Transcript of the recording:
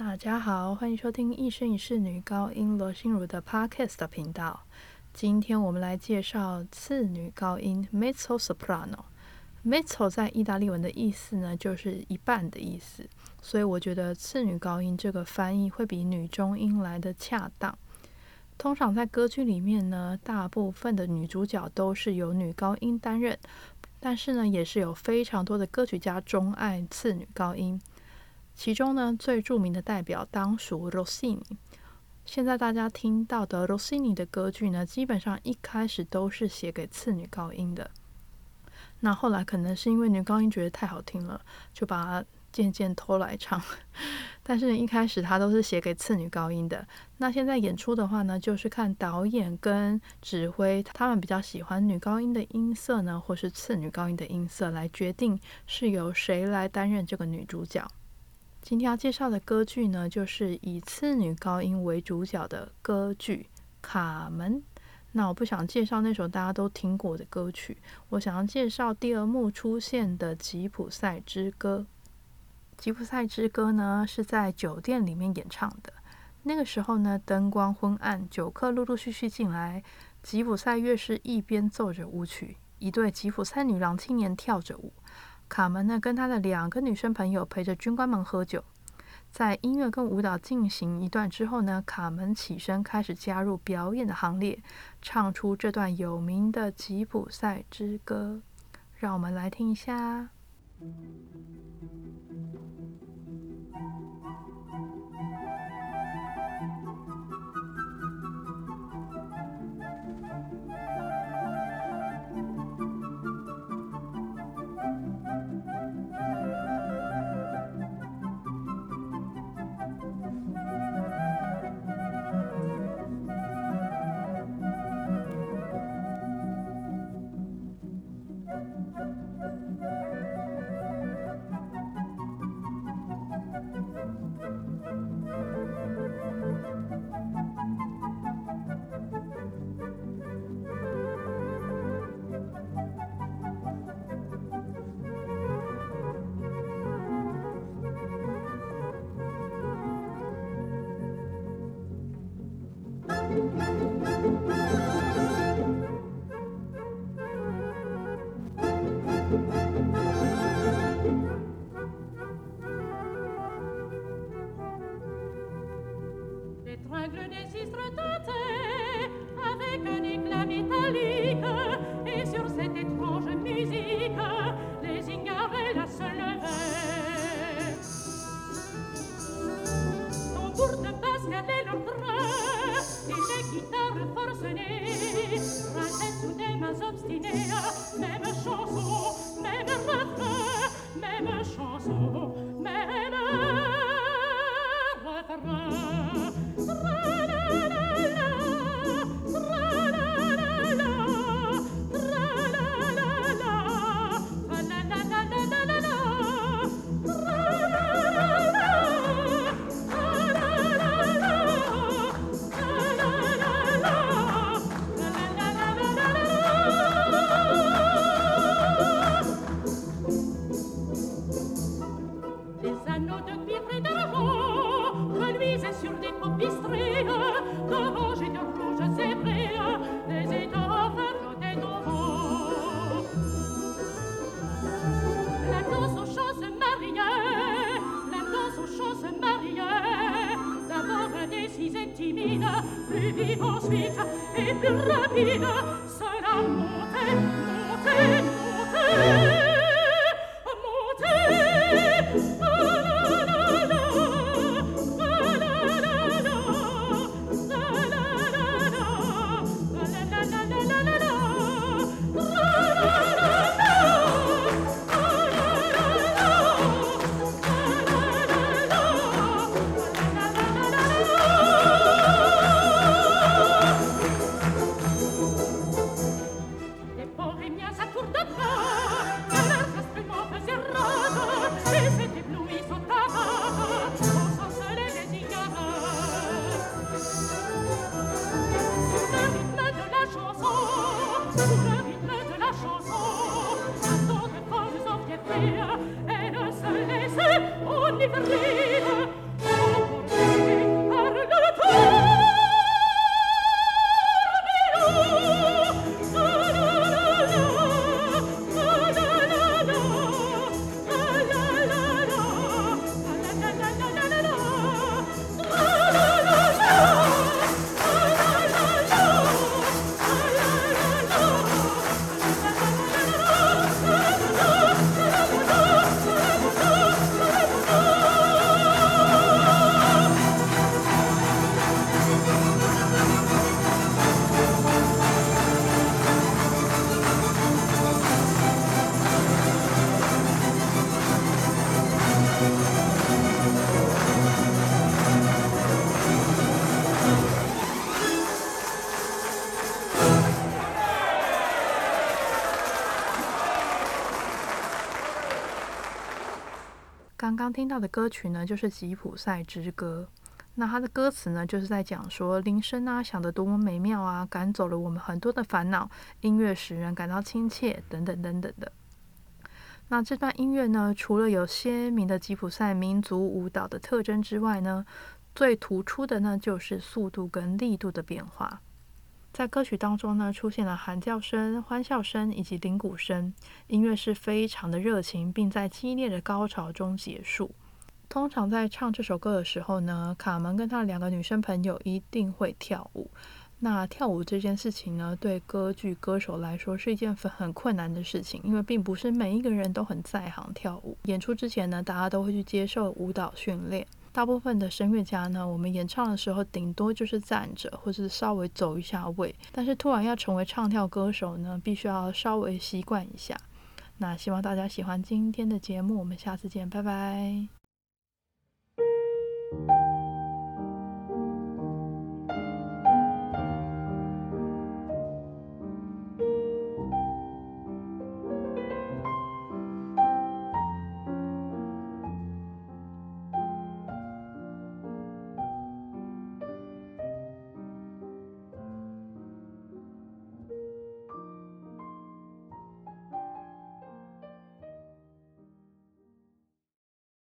大家好，欢迎收听一生一世女高音罗心如的 Podcast 频道。今天我们来介绍次女高音 mezzo soprano。mezzo 在意大利文的意思呢，就是一半的意思，所以我觉得次女高音这个翻译会比女中音来的恰当。通常在歌剧里面呢，大部分的女主角都是由女高音担任，但是呢，也是有非常多的歌曲家钟爱次女高音。其中呢，最著名的代表当属 Rossini。现在大家听到的 Rossini 的歌剧呢，基本上一开始都是写给次女高音的。那后来可能是因为女高音觉得太好听了，就把它渐渐偷来唱。但是一开始他都是写给次女高音的。那现在演出的话呢，就是看导演跟指挥他们比较喜欢女高音的音色呢，或是次女高音的音色来决定是由谁来担任这个女主角。今天要介绍的歌剧呢，就是以次女高音为主角的歌剧《卡门》。那我不想介绍那首大家都听过的歌曲，我想要介绍第二幕出现的《吉普赛之歌》。《吉普赛之歌》呢是在酒店里面演唱的。那个时候呢，灯光昏暗，酒客陆陆续续进来。吉普赛乐师一边奏着舞曲，一对吉普赛女郎青年跳着舞。卡门呢，跟他的两个女生朋友陪着军官们喝酒。在音乐跟舞蹈进行一段之后呢，卡门起身开始加入表演的行列，唱出这段有名的吉普赛之歌。让我们来听一下。règle n'existerait avec et d'argent sur des tapisseries de rouge et de rouge zébré, des étoffes des nouveaux. La danse aux choses mariées, la danse aux choses mariées, d'abord indécise et timide, plus vive ensuite et plus rapide. Lord. 刚刚听到的歌曲呢，就是《吉普赛之歌》。那它的歌词呢，就是在讲说铃声啊响得多么美妙啊，赶走了我们很多的烦恼，音乐使人感到亲切，等等等等的。那这段音乐呢，除了有鲜明的吉普赛民族舞蹈的特征之外呢，最突出的呢，就是速度跟力度的变化。在歌曲当中呢，出现了喊叫声、欢笑声以及铃鼓声，音乐是非常的热情，并在激烈的高潮中结束。通常在唱这首歌的时候呢，卡门跟他的两个女生朋友一定会跳舞。那跳舞这件事情呢，对歌剧歌手来说是一件很很困难的事情，因为并不是每一个人都很在行跳舞。演出之前呢，大家都会去接受舞蹈训练。大部分的声乐家呢，我们演唱的时候顶多就是站着，或是稍微走一下位。但是突然要成为唱跳歌手呢，必须要稍微习惯一下。那希望大家喜欢今天的节目，我们下次见，拜拜。